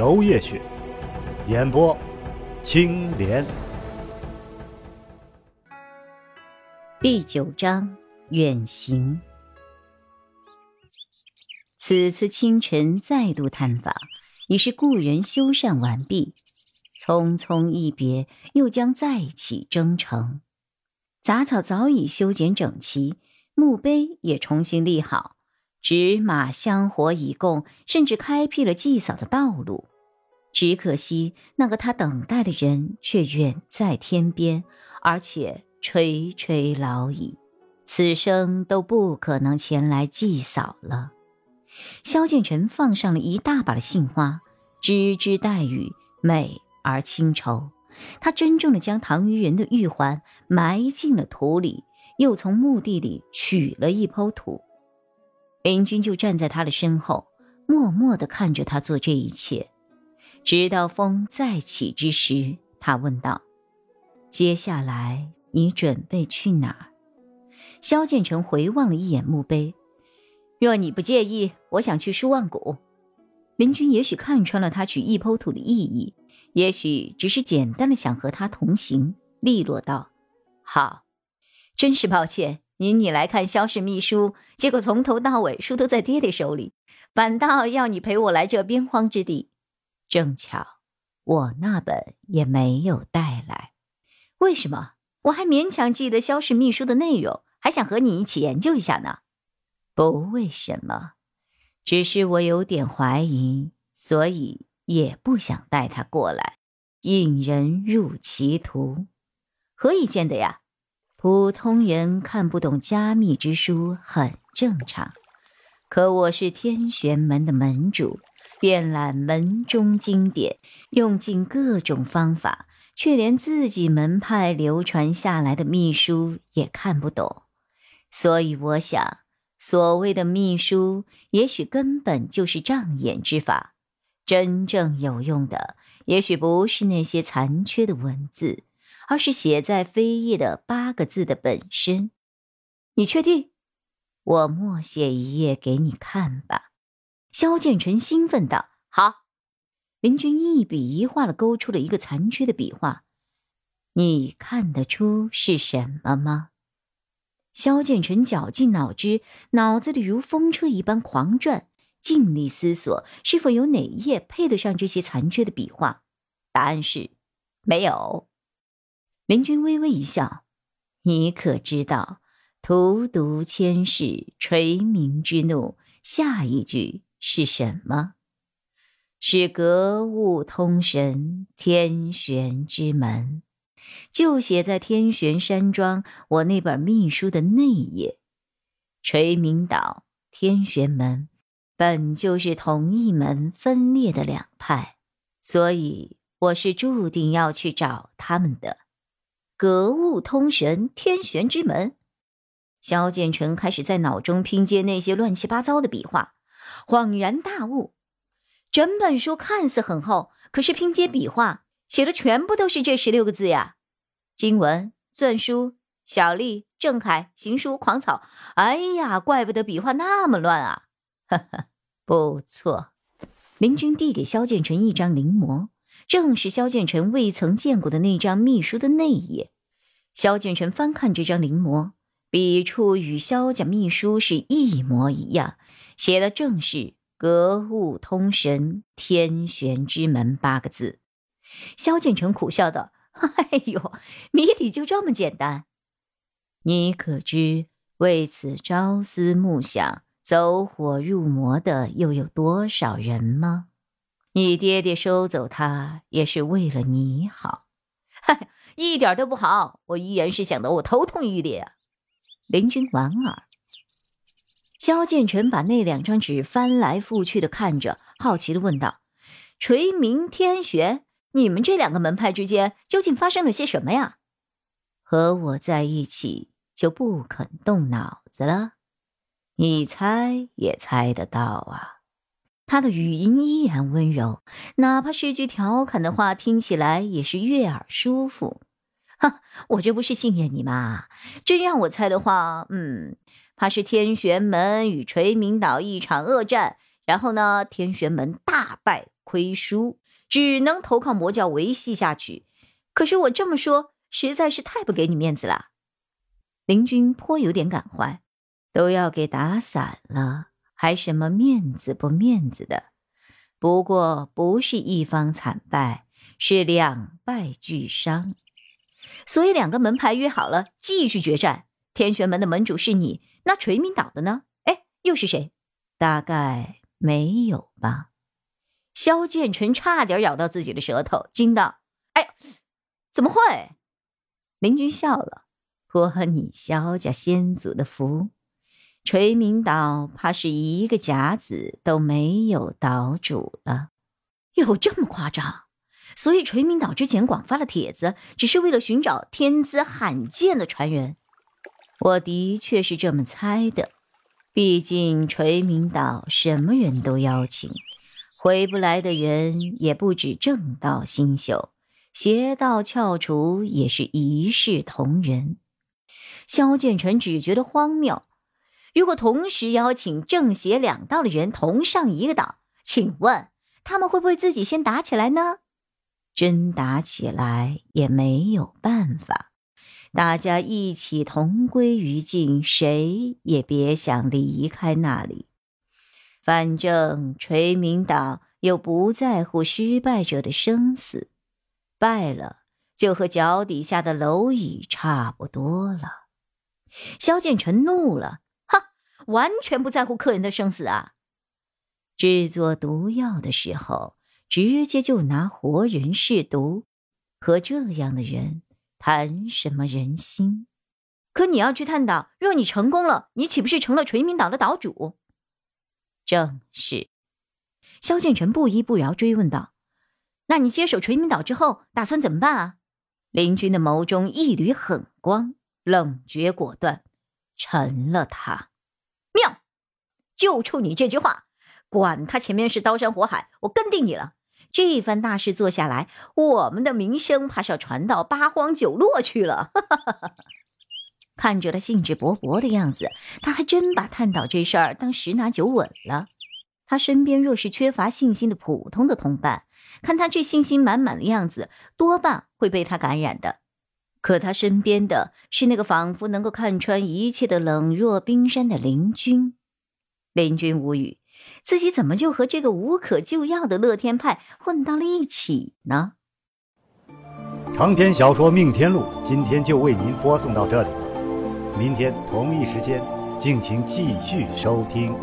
娄烨雪，演播青莲。第九章远行。此次清晨再度探访，已是故人修缮完毕，匆匆一别，又将再起征程。杂草早已修剪整齐，墓碑也重新立好，纸马香火已供，甚至开辟了祭扫的道路。只可惜，那个他等待的人却远在天边，而且。垂垂老矣，此生都不可能前来祭扫了。萧剑尘放上了一大把的杏花，枝枝带雨，美而清愁。他珍重的将唐虞人的玉环埋进了土里，又从墓地里取了一抔土。林君就站在他的身后，默默的看着他做这一切，直到风再起之时，他问道：“接下来？”你准备去哪儿？萧建成回望了一眼墓碑。若你不介意，我想去书望谷。林君也许看穿了他取一抔土的意义，也许只是简单的想和他同行，利落道：“好，真是抱歉，您你来看萧氏秘书，结果从头到尾书都在爹爹手里，反倒要你陪我来这边荒之地。正巧，我那本也没有带来。为什么？”我还勉强记得萧氏秘书的内容，还想和你一起研究一下呢。不为什么，只是我有点怀疑，所以也不想带他过来，引人入歧途。何以见得呀？普通人看不懂加密之书很正常，可我是天玄门的门主，遍览门中经典，用尽各种方法。却连自己门派流传下来的秘书也看不懂，所以我想，所谓的秘书，也许根本就是障眼之法。真正有用的，也许不是那些残缺的文字，而是写在扉页的八个字的本身。你确定？我默写一页给你看吧。萧剑尘兴奋道：“好。”林君一笔一画的勾出了一个残缺的笔画，你看得出是什么吗？萧剑尘绞尽脑汁，脑子里如风车一般狂转，尽力思索是否有哪页配得上这些残缺的笔画。答案是没有。林君微微一笑：“你可知道‘荼毒千世，垂明之怒’下一句是什么？”是格物通神，天玄之门，就写在天玄山庄我那本秘书的内页。垂明岛、天玄门本就是同一门分裂的两派，所以我是注定要去找他们的。格物通神，天玄之门。萧建成开始在脑中拼接那些乱七八糟的笔画，恍然大悟。整本书看似很厚，可是拼接笔画写的全部都是这十六个字呀！经文、篆书、小隶、正楷、行书、狂草。哎呀，怪不得笔画那么乱啊！哈哈，不错。林君递给萧建成一张临摹，正是萧建成未曾见过的那张秘书的内页。萧建成翻看这张临摹，笔触与萧家秘书是一模一样，写的正是。格物通神，天玄之门八个字。萧敬成苦笑道：“ 哎呦，谜底就这么简单？你可知为此朝思暮想、走火入魔的又有多少人吗？你爹爹收走他也是为了你好。嗨，一点都不好，我依然是想得我头痛欲裂啊！”林君莞尔。萧剑尘把那两张纸翻来覆去的看着，好奇的问道：“垂明、天玄，你们这两个门派之间究竟发生了些什么呀？和我在一起就不肯动脑子了？你猜也猜得到啊。他的语音依然温柔，哪怕是句调侃的话，听起来也是悦耳舒服。哈，我这不是信任你吗？真让我猜的话，嗯，怕是天玄门与垂明岛一场恶战，然后呢，天玄门大败亏输，只能投靠魔教维系下去。可是我这么说，实在是太不给你面子了。林君颇有点感怀，都要给打散了，还什么面子不面子的？不过不是一方惨败，是两败俱伤。所以两个门派约好了继续决战。天玄门的门主是你，那垂明岛的呢？哎，又是谁？大概没有吧。萧剑尘差点咬到自己的舌头，惊道：“哎，怎么会？”林君笑了：“托你萧家先祖的福，垂明岛怕是一个甲子都没有岛主了。有这么夸张？”所以垂明岛之前广发了帖子，只是为了寻找天资罕见的传人。我的确是这么猜的，毕竟垂明岛什么人都邀请，回不来的人也不止正道新秀，邪道翘楚也是一视同仁。萧剑尘只觉得荒谬，如果同时邀请正邪两道的人同上一个岛，请问他们会不会自己先打起来呢？真打起来也没有办法，大家一起同归于尽，谁也别想离开那里。反正垂明岛又不在乎失败者的生死，败了就和脚底下的蝼蚁差不多了。萧剑臣怒了，哈，完全不在乎客人的生死啊！制作毒药的时候。直接就拿活人试毒，和这样的人谈什么人心？可你要去探岛，若你成功了，你岂不是成了垂明岛的岛主？正是。萧剑尘不依不饶追问道：“那你接手垂明岛之后，打算怎么办啊？”林军的眸中一缕狠光，冷绝果断，沉了他。妙，就冲你这句话，管他前面是刀山火海，我跟定你了。这一番大事做下来，我们的名声怕是要传到八荒九落去了。看着他兴致勃勃的样子，他还真把探岛这事儿当十拿九稳了。他身边若是缺乏信心的普通的同伴，看他这信心满满的样子，多半会被他感染的。可他身边的是那个仿佛能够看穿一切的冷若冰山的林君。林君无语。自己怎么就和这个无可救药的乐天派混到了一起呢？长篇小说《命天录》今天就为您播送到这里了，明天同一时间，敬请继续收听。